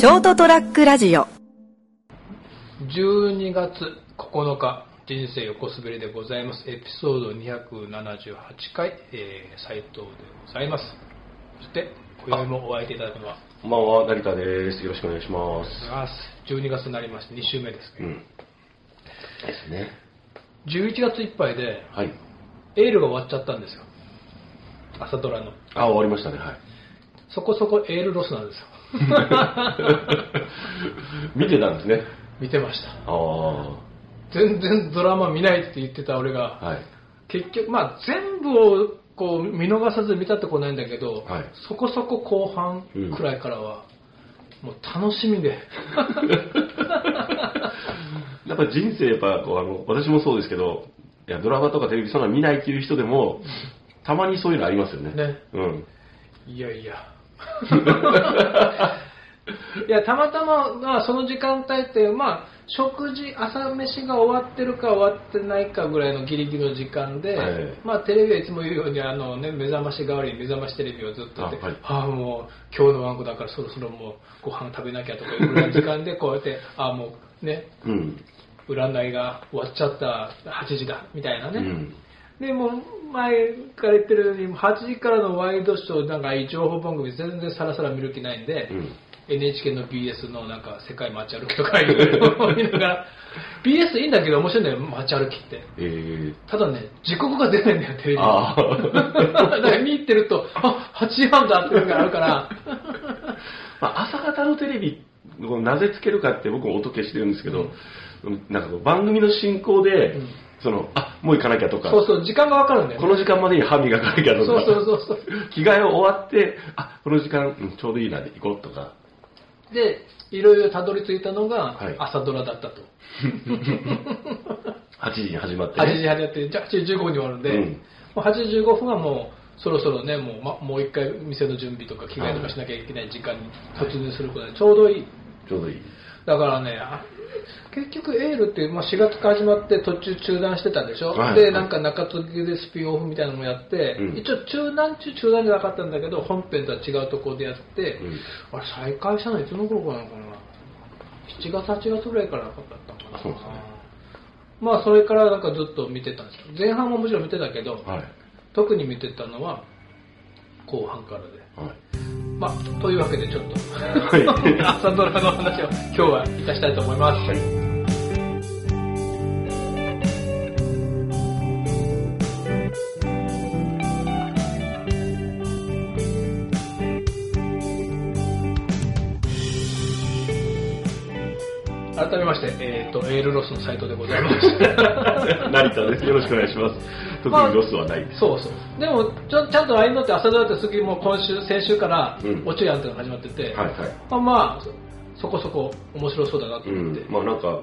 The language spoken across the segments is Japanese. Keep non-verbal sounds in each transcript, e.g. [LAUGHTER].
ショートトラックラジオ12月9日人生横滑りでございますエピソード278回、えー、斉藤でございますそして今宵もお会いいただくのはこんばんは、成田です。よろしくお願いします。12月になりまして2週目ですけど、うん。ですね。11月いっぱいではい。エールが終わっちゃったんですよ朝ドラのあ、終わりましたね。はい。そこそこエールロスなんですよ [LAUGHS] 見てたんですね。見てました。全然ドラマ見ないって言ってた俺が、はい。結局まあ全部をこう見逃さず見たってことないんだけど、はいそこそこ後半くらいからは、もう楽しみで [LAUGHS] やっぱ人生、やっぱこうあの、私もそうですけど、いや、ドラマとかテレビそんな見ないっていう人でも、たまにそういうのありますよね。ねうん。いやいや [LAUGHS] いやたまたま、まあ、その時間帯って、まあ、食事朝飯が終わってるか終わってないかぐらいのギリギリの時間で、はいまあ、テレビはいつも言うようにあの、ね、目覚まし代わりに目覚ましテレビをずっとやってあはいああもう今日のワンコだからそろそろもうご飯食べなきゃとかいうぐらいの時間で [LAUGHS] こうやってああもうねうん。占いが終わっちゃった8時だみたいなね、うん。でもう前から言ってるように8時からのワイドショーなんか情報番組全然さらさら見る気ないんで、うん。NHK の BS のなんか世界街歩きとかいうのを見なが [LAUGHS] ら BS いいんだけど面白いんだよ街歩きって。えー、ただね時刻が出ないんだよテレビ。だ [LAUGHS] から見入ってるとあ8時半だっていうのがあるから。[LAUGHS] まあ、朝方のテレビをなぜつけるかって僕も音消してるんですけど、なんかこう番組の進行で、うんその、あ、もう行かなきゃとか、そうそう時間がわかるんだよこの時間までに歯磨かなきゃとか、そうそうそうそう。[LAUGHS] 着替え終わって、あ、この時間、うんちょうどいいなで行こうとか、でいろいろたどり着いたのがはい。朝ドラだったと、[LAUGHS] 8時に始まって8ね。時半やってじゃあ8時15分に終わるんで、うん。もう8時15分はもうそろそろねもう,、ま、もう一回店の準備とか着替えとかしなきゃいけない時間に突入することでちょうどいい。ちょうどいい。だからねあ結局エールって、まあ、4月から始まって途中中断してたでしょ、はい。でなんか中継ぎでスピンオフみたいなのもやって、うん。一応中断中中断じゃなかったんだけど本編とは違うところでやって、うん。あれ再開したのいつの頃かなのかな？7月8月ぐらいからだったのかな？そうですね。まあそれからなんかずっと見てたんですよ。前半ももちろん見てたけど、はい。特に見てたのは後半からで。はい。まあというわけでちょっと、はい [LAUGHS] 朝ドラの話を今日はいたしたいと思います、はい。改めまして、えー、とエールロスのサイトでございます [LAUGHS] 成田です。よろしくお願いします。特にロスはないです。そうそう。でもちゃちゃんと LINE のって朝ドラって次もう今週先週からうん。おちょやんっていうのが始まってて、はいはい。まあ、まあそそこそこ面白そうだなとう思って、ん、まあなんか、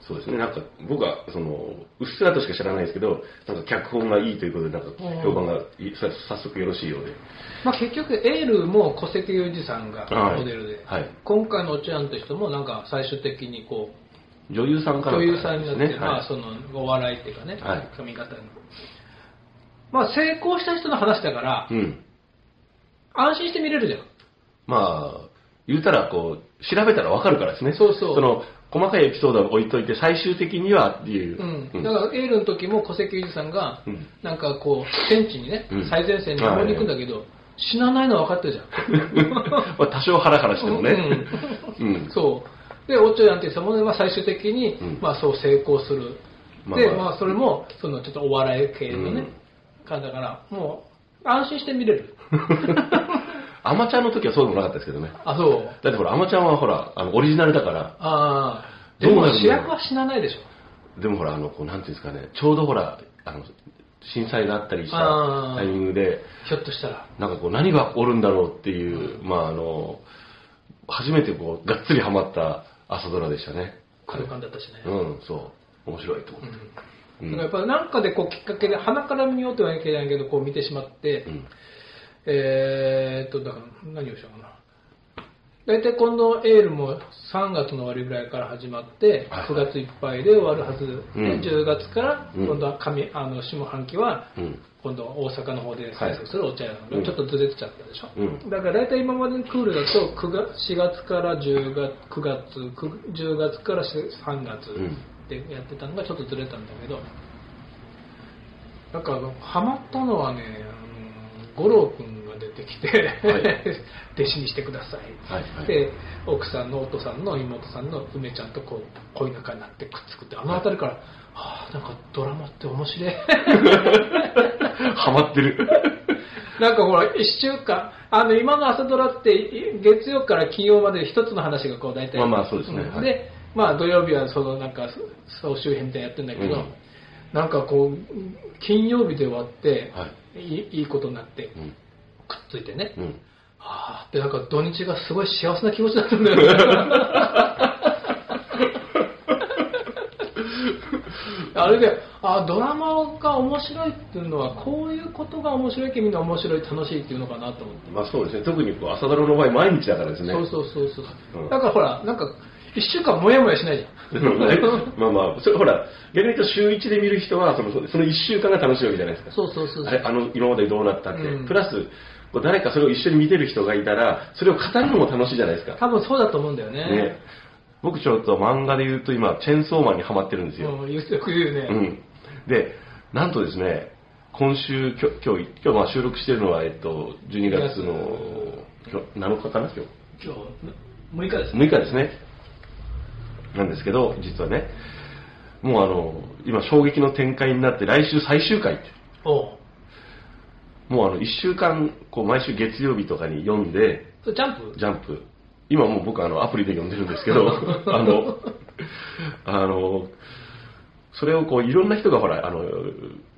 そうですね、なんか僕はその、うっすらとしか知らないですけど、なんか脚本がいいということで、なんか評判がいい。さ早速よろしいようで。まあ、結局エールも小関裕二さんがはいモデルで、はい。今回のおちょやんという人もなんか最終的にこう女優さんから女優さんになって、まあ、はい。そのお笑いっていうかね、はい。髪型に。まあ成功した人の話だから、うん。安心して見れるじゃん。まあ、言うたらこう、調べたらわかるからですね。そうそう。の、細かいエピソードは置いといて、最終的にはっていう。うん、だからエールの時も小関裕二さんが、うん。なんかこう戦地にね、うん。最前線に守りに行くんだけど、死なないのは分かってるじゃん。[LAUGHS] まあ多少ハラハラしてもね。ううんん。そうでおっちょやんっていう人もね、まあ、最終的に、うん。まあ、そう成功する、まあまあ。でまあ、それもそのちょっとお笑い系のね、感じだからもう安心して見れる。[LAUGHS] アマちゃんの時はそうでもなかったですけどね。あそう。だってほら、アマちゃんはほら、あの、オリジナルだから、ああ。でもどうなるの主役は死なないでしょ。でもほら、あの、こう、なんていうんですかね、ちょうどほら、あの、震災があったりしたあータイミングで、ひょっとしたら。なんかこう、何が起こるんだろうっていう、まああの、初めてこう、がっつりハマった朝ドラでしたね。空間だったしね、うん、そう。面白いと思って。うんだからやっぱなんかでこうきっかけで鼻から見ようとはいけないけどこう見てしまって、うんえーっとだから何をしようかな大体今度エールも3月の終わりぐらいから始まって、はい9月いっぱいで終わるはず、うん。で10月からうん。今度は上あの下半期はうん。今度大阪の方で制作するお茶屋なので、うん。ちょっとずれてちゃったでしょ、うん。だから大体今までのクールだと9月4月から10月9月9 10月から3月うん。でやってたのがちょっとずれたんだけどなんかハマったのはね五郎君が出てきて、はい。[LAUGHS] 弟子にしてください、はいはい。で奥さんのお父さんの妹さんの梅ちゃんとこう恋仲になってくっつくってあの辺りから、はあなんかドラマって面白い。ハマってる。[LAUGHS] なんかほら、一週間、あの、今の朝ドラって、い月曜から金曜まで一つの話がこう大体。まあまあそうですね。で、まあ土曜日はそのなんか、総集編みたいなのやってんだけど、うん。なんかこう、金曜日で終わって、、はい。いいいことになって、うん。くっついてね、うん。はあってなんか土日がすごい幸せな気持ちだったんだよね。[LAUGHS] あれで、あドラマが面白いっていうのは、こういうことが面白いけみんな面白い、楽しいっていうのかなと思って。まあそうですね。特にこう朝ドラの場合毎日だからですね。そうそうそうそう。うんだからほら、なんか、一週間もやもやしないじゃん。[LAUGHS] まあまあ、それほら、逆に言うと週1で見る人は、そのその1週間が楽しいわけじゃないですか。そうそうそうそうあれ、あの、今までどうなったって。うんプラス、こう誰かそれを一緒に見てる人がいたら、それを語るのも楽しいじゃないですか。多分そうだと思うんだよね。ね。僕ちょっと漫画で言うと今、チェンソーマンにハマってるんですよ。うん、よく言うね。うん。で、なんとですね、今週、きょ今日、今日まあ収録してるのは、えっと、12月の今日7日かな、今日。今日、6日ですね。6日ですね。なんですけど、実はね、もうあの、今衝撃の展開になって、来週最終回って。おうもうあの、1週間、こう、毎週月曜日とかに読んで、それジャンプ？ジャンプ。今もう僕あの、アプリで読んでるんですけど、[LAUGHS] あの、あの、それをこう、いろんな人がほら、あの、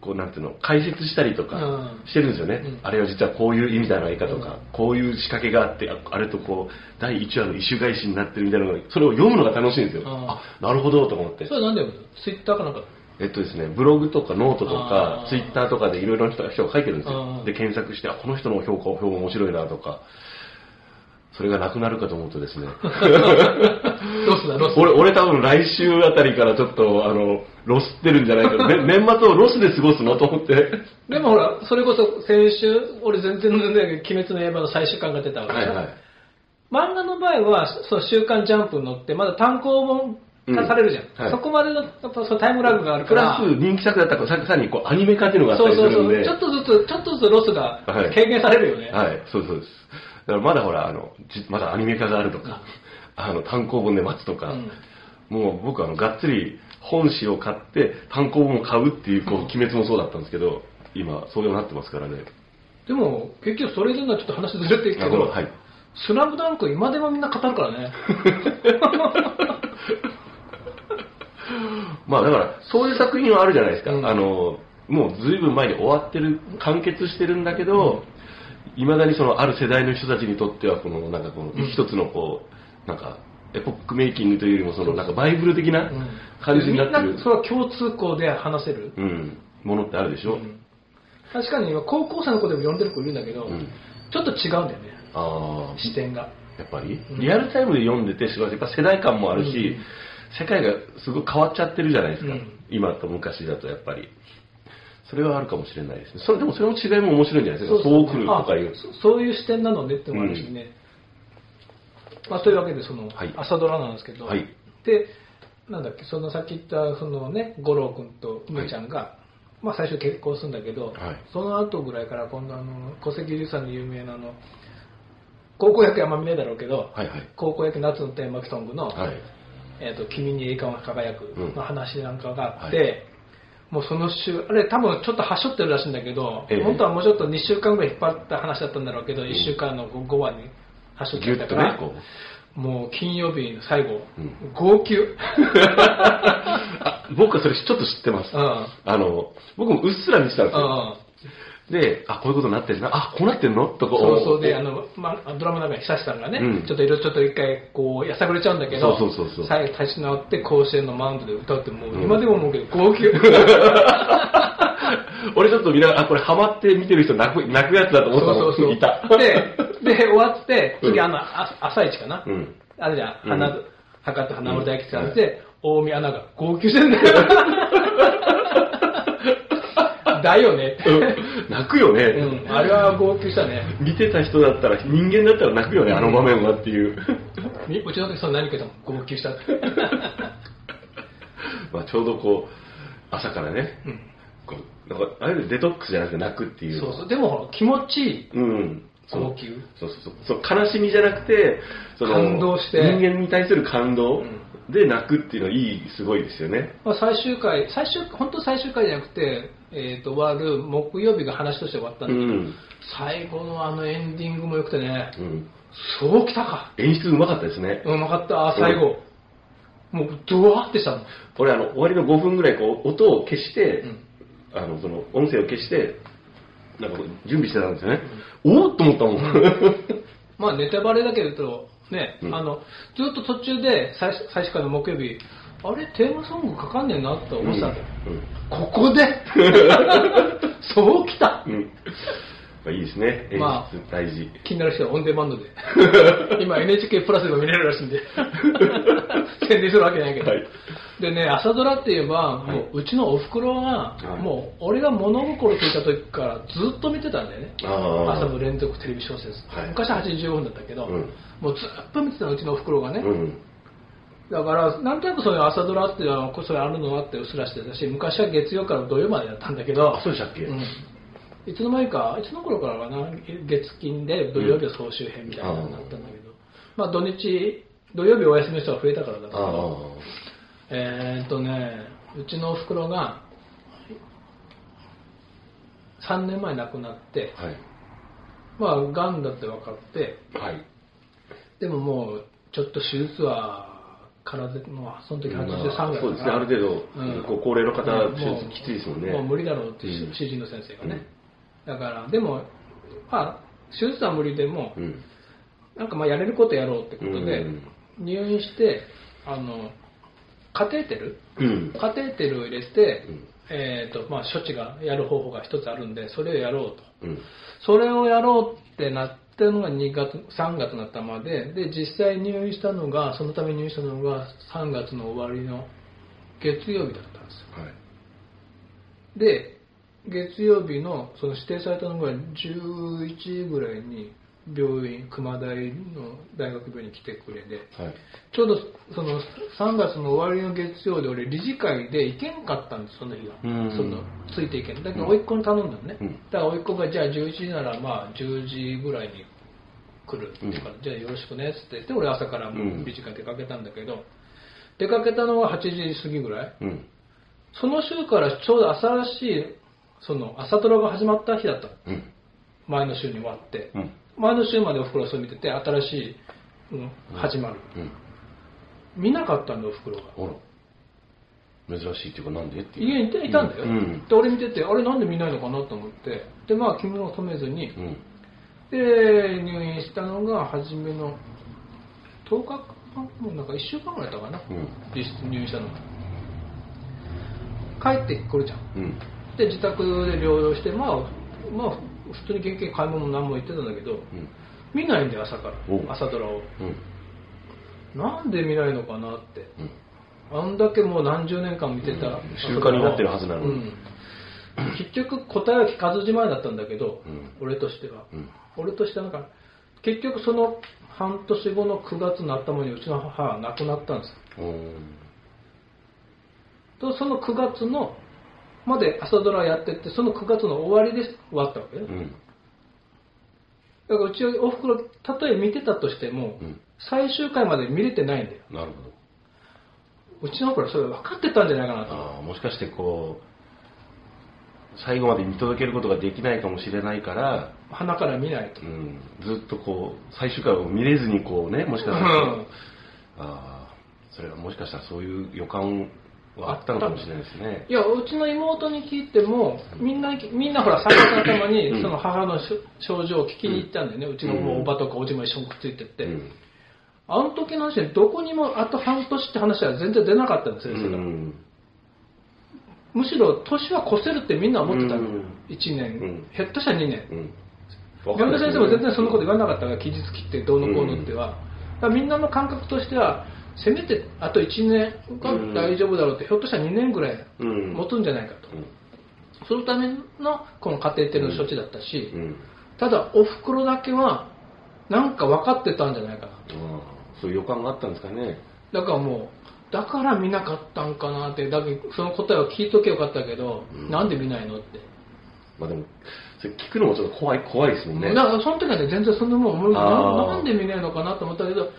こう、なんていうの、解説したりとかうんしてるんですよね。うんあれは実はこういう意味じゃないかとか、こういう仕掛けがあって、ああれとこう、第1話の意趣返しになってるみたいなのが、それを読むのが楽しいんですよ。うんあ、なるほどと思ってそ。れなんでツイッターかなんか？えっとですね、ブログとかノートとかツイッターとかでいろいろな人が書いてるんですうよん。で、検索して、あ、この人の評価、評価面白いなとか、それがなくなるかと思うとですね、[LAUGHS] ロスだ、ロス。俺、俺多分来週あたりからちょっと、あの、ロスってるんじゃないかな。ね [LAUGHS] 年末をロスで過ごすのと思って。でもほら、それこそ先週、俺全然ね、鬼滅の刃の最終巻が出たわけはいはい。漫画の場合は、その週刊ジャンプに乗って、まだ単行本化されるじゃん。うんはいそこまでのやっぱそのタイムラグがあるから。プラス人気作だったからささらにこうアニメ化っていうのがあったそうそうそう。りするんで。ちょっとずつ、ちょっとずつロスがはい軽減されるよね。はい、そうそうです。だからまだほら、あの、じまだアニメ化があるとか、あの、単行本で待つとか、うんもう僕はあの、がっつり本誌を買って単行本を買うっていう、こう、鬼滅もそうだったんですけど、今、そうなってますからね。でも、結局それでのはちょっと話ずれてるけど、はい。スラムダンク今でもみんな語るからね。[LAUGHS] まあだから、そういう作品はあるじゃないですか。うん。あの、もう随分前に終わってる、完結してるんだけど、いまだにそのある世代の人たちにとっては、この、なんかこの、うん。一つのこう、なんか、エポックメイキングというよりも、その、なんかバイブル的なうん。感じになってる。みんな、それは共通項で話せる？うん、ものってあるでしょ。うん。確かに今、高校生の子でも読んでる子いるんだけど、うん。ちょっと違うんだよね、ああ、視点が。やっぱり？うん。リアルタイムで読んでて、すごいやっぱ世代感もあるし、うん世界がすごい変わっちゃってるじゃないですか。うん今と昔だとやっぱり。それはあるかもしれないですね。それでもそれの違いも面白いんじゃないですか？そう来るとかいうあ。そそういう視点なのねってのもあるしね。まあ、というわけで、その、はい朝ドラなんですけど、はいで、なんだっけ、そのさっき言った、そのね、五郎君と梅ちゃんが、まあ最初結婚するんだけど、はいその後ぐらいから今度あの、小関龍さんの有名なあの、高校野球あんま見ねえだろうけど、はいはい。高校野球夏のテーマソングの、はい。えーと「君に栄冠が輝く」の話なんかがあって、うんはい。もうその週あれ多分ちょっとはしょってるらしいんだけど、ええ。本当はもうちょっと2週間ぐらい引っ張った話だったんだろうけど、1週間の5話にはしょっちぎゅっとねゃったから、、こう。もう金曜日の最後、うん。号泣、[LAUGHS] あ僕はそれちょっと知ってます。うん。あの、僕もうっすら見てたんですよ。うんで、あ、こういうことになってるな。あ、こうなってんの？とか。そうそうであの、まあ、ドラマの中に久志さんがね、うんちょっといろいろちょっと一回こうやさぐれちゃうんだけどそうそうそうそう最後立ち直って甲子園のマウンドで歌うってもう、うん今でも思うけど号泣 [LAUGHS] 俺ちょっと見ながら、あ、これハマって見てる人泣く、泣くやつだと思ったのそうそうそう。いた。で、で、終わって、次、うんあの、あ朝一かな？うん。あるじゃん、うん花、博多花森大吉さんって、大見アナが号泣してんだよ。だよね。うん泣くよね。うん、あれは号泣したね。見てた人だったら、人間だったら泣くよね、あの場面はっていう。みうちの時その何かでも号泣した？って。まあちょうどこう、朝からね、うんこうなんかあれでデトックスじゃなくて泣くっていう。そうそう。でも、気持ちいい。うん。そう号泣そうそうそうそう悲しみじゃなくてその感動して人間に対する感動うんで泣くっていうのはいいすごいですよね。まあ、最終回、最終、本当最終回じゃなくて、えっ、と、終わる木曜日が話として終わったんだけど、うん、最後のあのエンディングも良くてね、うん、そうきたか。演出うまかったですね。うまかった、あ最後。もう、ドワーってしたもん。俺あの終わりの5分ぐらいこう音を消して、うん。あのその音声を消してなんか準備してたんですよね、おおっと思ったもん、まあ、ネタバレだけど、ね、うん。あの、ずっと途中で最初最終回の木曜日、あれ、テーマソングかかんねえなって思ってたん。だよ。ここで？そうきた。うん。うん [LAUGHS] まあ、いいですね。演出まあ大事、気になる人はオンデマンドで。[LAUGHS] 今 NHK プラスでも見れるらしいんで。[LAUGHS] 宣伝するわけないけど。はい。でね、朝ドラって言えば、はい。もううちのおふくろが、はい。もう俺が物心ついた時からずっと見てたんだよね。朝の連続テレビ小説。はい。昔は85分だったけど、うんもうずっと見てたの、うちのおふくろがね。うん。だから、なんとなくそういう朝ドラっていうのは、こそれあるのはってうっすらしてたし、昔は月曜から土曜までやったんだけど、あそうでしたっけ、うん。いつの間にか、いつの頃からかな、月金で土曜日は総集編みたいなのになったんだけど、まあ土日、土曜日お休みの人が増えたからだけあど、えーっとね、うちのおふくろが、3年前亡くなって、あはい。まあ、がんだって分かって、はいでももう、ちょっと手術は、体で、もうその時83ぐらいかな。そうですね。ある程度、うん。高齢の方手術きついですもんね。もう無理だろうってうん。主治医の先生がね、だからでもまあ手術は無理でも、うん。なんかまあやれることやろうってことで、うん。入院してあのカテーテル？うん。カテーテルを入れて、うん。えーとまあ、処置がやる方法が一つあるんでそれをやろうと。うん。それをやろうってなったのが2月3月の頭でで実際入院したのがそのために入院したのが3月の終わりの月曜日だったんですよ。はい。で月曜日のその指定されたのが11時ぐらいに病院熊大の大学病院に来てくれではい。ちょうどその3月の終わりの月曜で俺理事会で行けんかったんですその日は。うんそのついていけん。だけどうん。甥っ子に頼んだのね、うん。だから甥っ子がじゃあ11時ならまあ10時ぐらいに来るっていうから、じゃあよろしくねっつって。言って俺朝からもう理事会出かけたんだけど、出かけたのは8時過ぎぐらい。うん。その週からちょうど新しいその朝ドラが始まった日だった前の週に終わって、うん前の週までおふくろはそれ見てて新しい、うん始まる。うん。見なかったんだおふくろが。珍しいっていうかなんでっていう。家にいたいたんだよ、うん。で俺見ててあれなんで見ないのかなと思って。でまあ気を止めずに、うん。で入院したのが初めの10日かもうなんか1週間ぐらいだったかな、うん。実質入院したのが。帰ってくるじゃん。で自宅で療養してまあまあ普通に現金買い物も何も言ってたんだけどうん。見ないんだよ朝から。お朝ドラを。うん。なんで見ないのかなって。うん。あんだけもう何十年間見てた、うん。習慣になってるはずなのに。うん。結局答えは聞かずじまいだったんだけど、うん。俺としては、うん。俺としてはなんか結局その半年後の9月の頭にうちの母は亡くなったんです。よとその9月のまで朝ドラやってってその9月の終わりで終わったわけね、うん。だからうちおふくろたとえ見てたとしても、うん。最終回まで見れてないんだよ。なるほど。うちのおふくろそれ分かってたんじゃないかなと。ああもしかしてこう最後まで見届けることができないかもしれないから、鼻から見ないと。うん、ずっとこう最終回を見れずにこうねもしかしたら、うん。ああそれはもしかしたらそういう予感はあったのかもしれないですね。いやうちの妹に聞いてもみんなみんなほら3月の頭にうん。その母の症状を聞きに行ったんだよね、うちのうんおばとかおじも一緒にくっついてって、うん。あの時の話でどこにもあと半年って話は全然出なかったんですよ、先生が。うん。むしろ年は越せるってみんな思ってたの、うん。1年、うん。ひょっとしたら2年。山田先生も全然そんなこと言わなかったから期日切ってどうのこうのっては、みんなの感覚としてはせめてあと1年が大丈夫だろうって、ひょっとしたら2年ぐらいうん。持つんじゃないかと、うん。そのためのこのカテーテルの処置だったし、うん。ただおふくろだけはなんか分かってたんじゃないかなと。そういう予感があったんですかね。だからもうだから見なかったんかなってだその答えを聞いとけばよかったけど、うん。なんで見ないのって。まあでもそれ聞くのもちょっと怖い怖いですもんね。だからその時はね全然そんなもん思いなあーなんで見ないのかなと思ったけど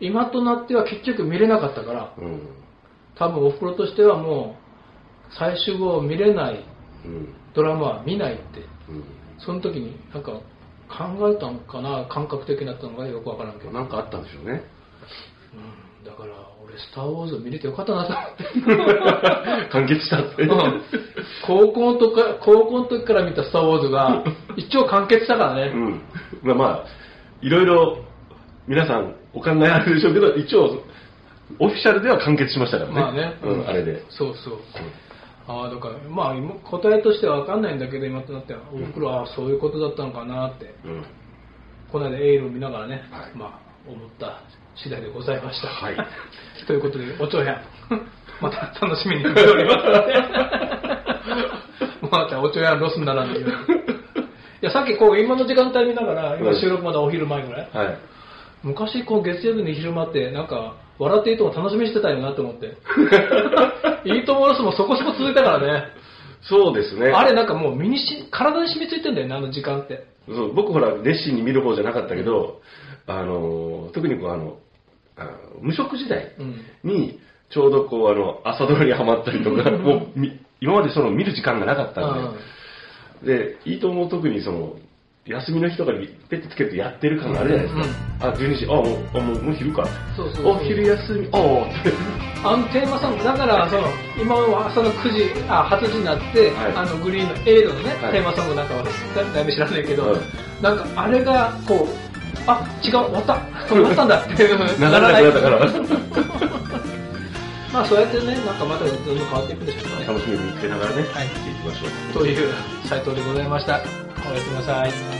今となっては結局見れなかったからうん。多分おふくろとしてはもう最終後見れないうん。ドラマは見ないってうん。その時になんか考えたのかな感覚的なったのかよくわからんけど、なんかあったんでしょうね。うん、だから俺「スター・ウォーズ」見れてよかったなと。思って完結したって。うん。高校の時から高校の時から見た「スター・ウォーズ」が [LAUGHS] 一応完結したからね、うん。まあまあいろいろ皆さんお考えあるでしょうけど一応オフィシャルでは完結しましたからね,、まあね、うん、あれで、そうそう。ああだからまあ今答えとしては分かんないんだけど今となってはおふくろはそういうことだったのかなって。うん。この間エールを見ながらね、はい。まあ思った次第でございました。はい。[LAUGHS] ということでお長編。[LAUGHS] また楽しみにしております。の [LAUGHS] でまたお長編ロスにならないよ。うにいやさっきこう今の時間帯見ながら今収録まだお昼前ぐらい、はい昔こう月曜日に昼間ってなんか笑っていいとも楽しみにしてたよなと思って。[LAUGHS] いいともロスもそこそこ続いたからね。そうですね。あれなんかもう身にし体に染みついてんだよねあの時間って。そう僕ほら熱心に見る方じゃなかったけど、あの特にこうあのあの無職時代うん。にちょうどこうあの朝ドラにハマったりとかもうみ今までその見る時間がなかったんで、でいいとも特にその休みの日とかにペッてつけてやってる感があるじゃないですか、あ12時あもうあもうもう昼か。そうそうそう。お昼休み。ああって。あのテーマソングだからその今は朝の9時あ8時になって、はい。あのグリーンのエイドのね、はい。テーマソングなんかはだだいぶ知らないけど、はいなんかあれがこうあ違う終わった。終わったんだ。っていう流れなくなったから。[LAUGHS] まあそうやってねなんかまたどんどん変わっていくんでしょうね。楽しみに見つけながらね、はい。見ていきましょう。という斉藤でございました。おやすみなさい